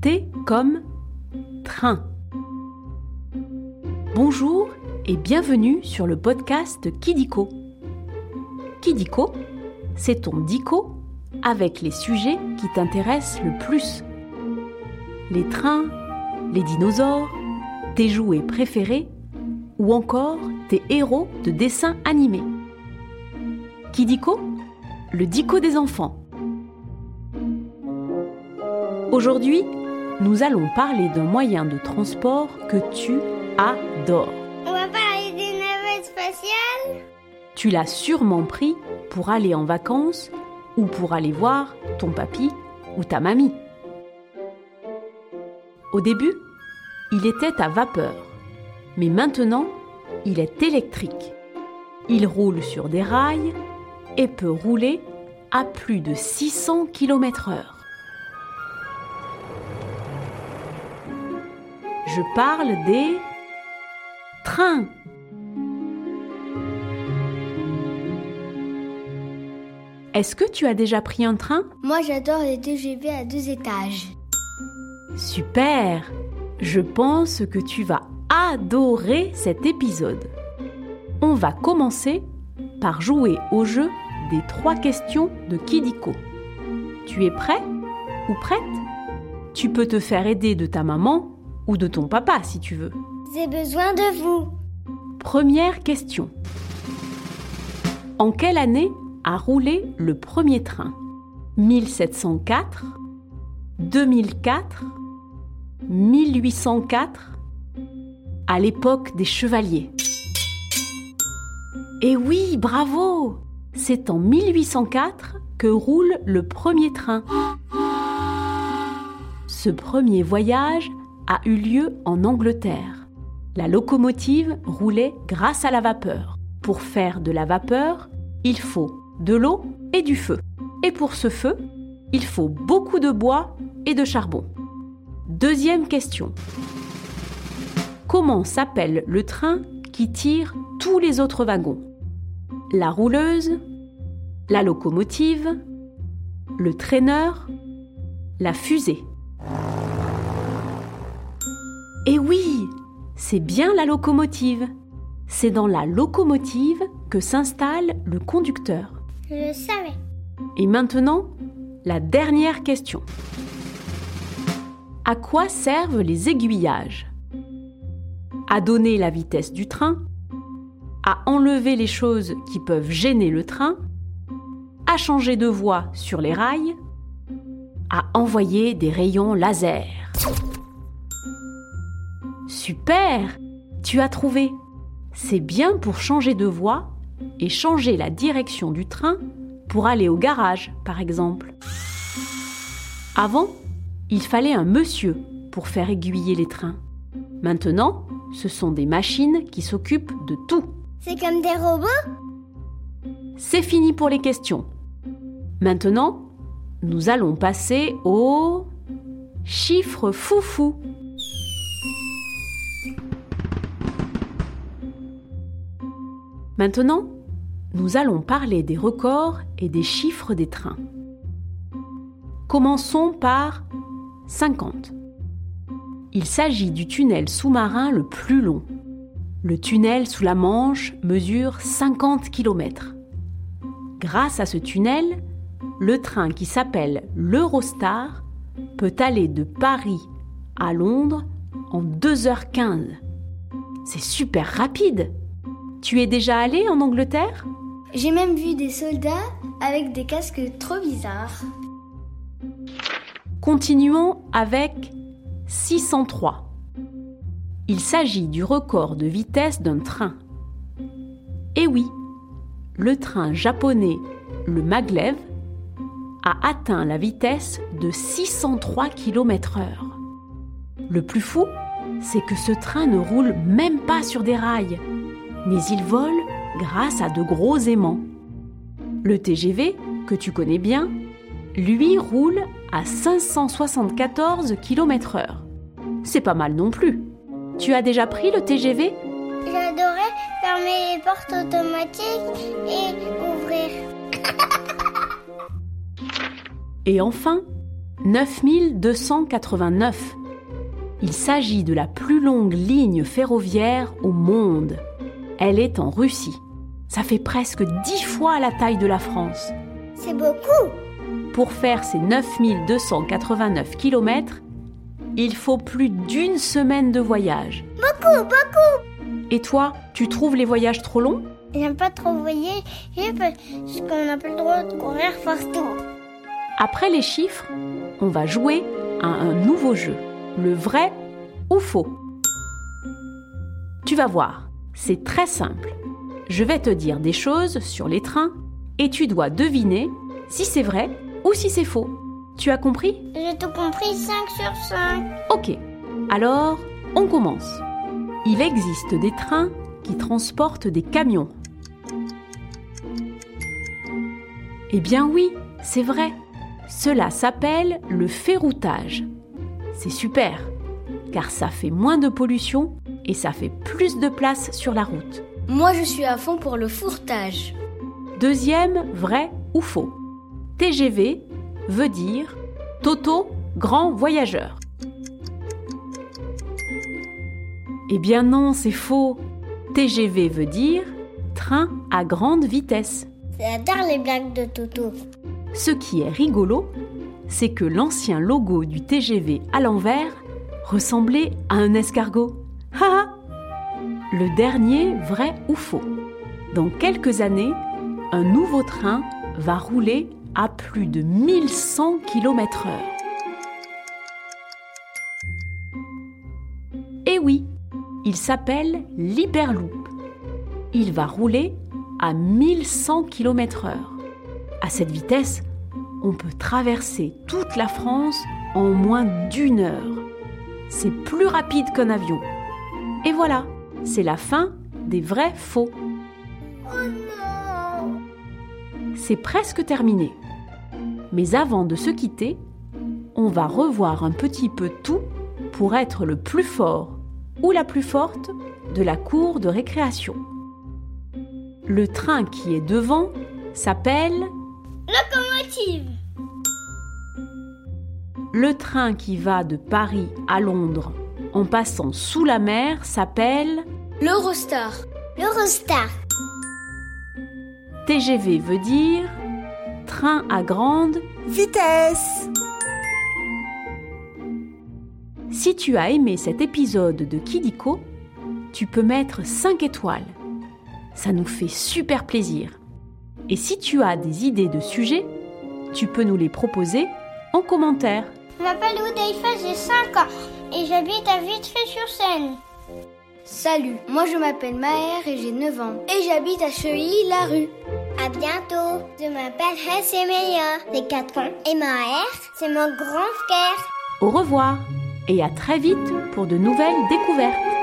T comme train. Bonjour et bienvenue sur le podcast Kidiko. Kidiko, c'est ton dico avec les sujets qui t'intéressent le plus. Les trains, les dinosaures, tes jouets préférés ou encore tes héros de dessins animés. Kidiko, le dico des enfants. Aujourd'hui, nous allons parler d'un moyen de transport que tu adores. On va parler des navettes spatiales Tu l'as sûrement pris pour aller en vacances ou pour aller voir ton papy ou ta mamie. Au début, il était à vapeur, mais maintenant, il est électrique. Il roule sur des rails et peut rouler à plus de 600 km/h. Je parle des trains. Est-ce que tu as déjà pris un train? Moi j'adore les TGV à deux étages. Super Je pense que tu vas adorer cet épisode. On va commencer par jouer au jeu des trois questions de Kidiko. Tu es prêt ou prête? Tu peux te faire aider de ta maman ou de ton papa si tu veux. J'ai besoin de vous. Première question. En quelle année a roulé le premier train? 1704 2004 1804 À l'époque des chevaliers. Et oui, bravo C'est en 1804 que roule le premier train. Ce premier voyage a eu lieu en Angleterre. La locomotive roulait grâce à la vapeur. Pour faire de la vapeur, il faut de l'eau et du feu. Et pour ce feu, il faut beaucoup de bois et de charbon. Deuxième question. Comment s'appelle le train qui tire tous les autres wagons? La rouleuse La locomotive Le traîneur La fusée Eh oui C'est bien la locomotive. C'est dans la locomotive que s'installe le conducteur. Je le savais. Et maintenant, la dernière question. À quoi servent les aiguillages? À donner la vitesse du train, à enlever les choses qui peuvent gêner le train, à changer de voie sur les rails, à envoyer des rayons laser? Super Tu as trouvé C'est bien pour changer de voie et changer la direction du train pour aller au garage, par exemple. Avant, il fallait un monsieur pour faire aiguiller les trains. Maintenant, ce sont des machines qui s'occupent de tout. C'est comme des robots? C'est fini pour les questions. Maintenant, nous allons passer au chiffre foufou. Maintenant, nous allons parler des records et des chiffres des trains. Commençons par 50. Il s'agit du tunnel sous-marin le plus long. Le tunnel sous la Manche mesure 50 km. Grâce à ce tunnel, le train qui s'appelle l'Eurostar peut aller de Paris à Londres en 2h15. C'est super rapide. Tu es déjà allé en Angleterre? J'ai même vu des soldats avec des casques trop bizarres. Continuons avec 603. Il s'agit du record de vitesse d'un train. Et oui, le train japonais, le maglev, a atteint la vitesse de 603 km/h. Le plus fou, c'est que ce train ne roule même pas sur des rails, mais il vole grâce à de gros aimants. Le TGV, que tu connais bien, lui roule à 574 km/h. C'est pas mal non plus. Tu as déjà pris le TGV J'adorais fermer les portes automatiques et ouvrir. Et enfin, 9289. Il s'agit de la plus longue ligne ferroviaire au monde. Elle est en Russie. Ça fait presque dix fois la taille de la France. C'est beaucoup. Pour faire ces 9289 km, il faut plus d'une semaine de voyage. Beaucoup, beaucoup. Et toi, tu trouves les voyages trop longs? J'aime pas trop voyager parce qu'on n'a pas le droit de courir partout. Après les chiffres, on va jouer à un nouveau jeu, le vrai ou faux? Tu vas voir, c'est très simple. Je vais te dire des choses sur les trains et tu dois deviner si c'est vrai ou si c'est faux. Tu as compris? J'ai tout compris 5 sur 5. Ok, alors on commence. Il existe des trains qui transportent des camions. Eh bien oui, c'est vrai. Cela s'appelle le ferroutage. C'est super, car ça fait moins de pollution et ça fait plus de place sur la route. Moi, je suis à fond pour le fourtage. Deuxième, vrai ou faux. TGV veut dire Toto, grand voyageur. Eh bien non, c'est faux. TGV veut dire train à grande vitesse. J'adore les blagues de Toto. Ce qui est rigolo, c'est que l'ancien logo du TGV à l'envers ressemblait à un escargot. Ha Le dernier, vrai ou faux Dans quelques années, un nouveau train va rouler à plus de 1100 km/h. Eh oui, il s'appelle l'Hyperloop. Il va rouler à 1100 km/h. À cette vitesse, on peut traverser toute la France en moins d'une heure. C'est plus rapide qu'un avion. Et voilà, c'est la fin des vrais faux. Oh non C'est presque terminé. Mais avant de se quitter, on va revoir un petit peu tout pour être le plus fort ou la plus forte de la cour de récréation. Le train qui est devant s'appelle Locomotive Le train qui va de Paris à Londres en passant sous la mer s'appelle L'Eurostar L'Eurostar TGV veut dire train à grande Vitesse Si tu as aimé cet épisode de Kidiko, tu peux mettre 5 étoiles. Ça nous fait super plaisir. Et si tu as des idées de sujets, tu peux nous les proposer en commentaire. Je m'appelle Oudaifa, j'ai 5 ans et j'habite à Vitry-sur-Seine. Salut, moi je m'appelle Maher et j'ai 9 ans et j'habite à Cheuilly-la-Rue. À bientôt, je m'appelle Hessemeya, j'ai 4 ans et Maher, c'est mon grand frère. Au revoir et à très vite pour de nouvelles découvertes.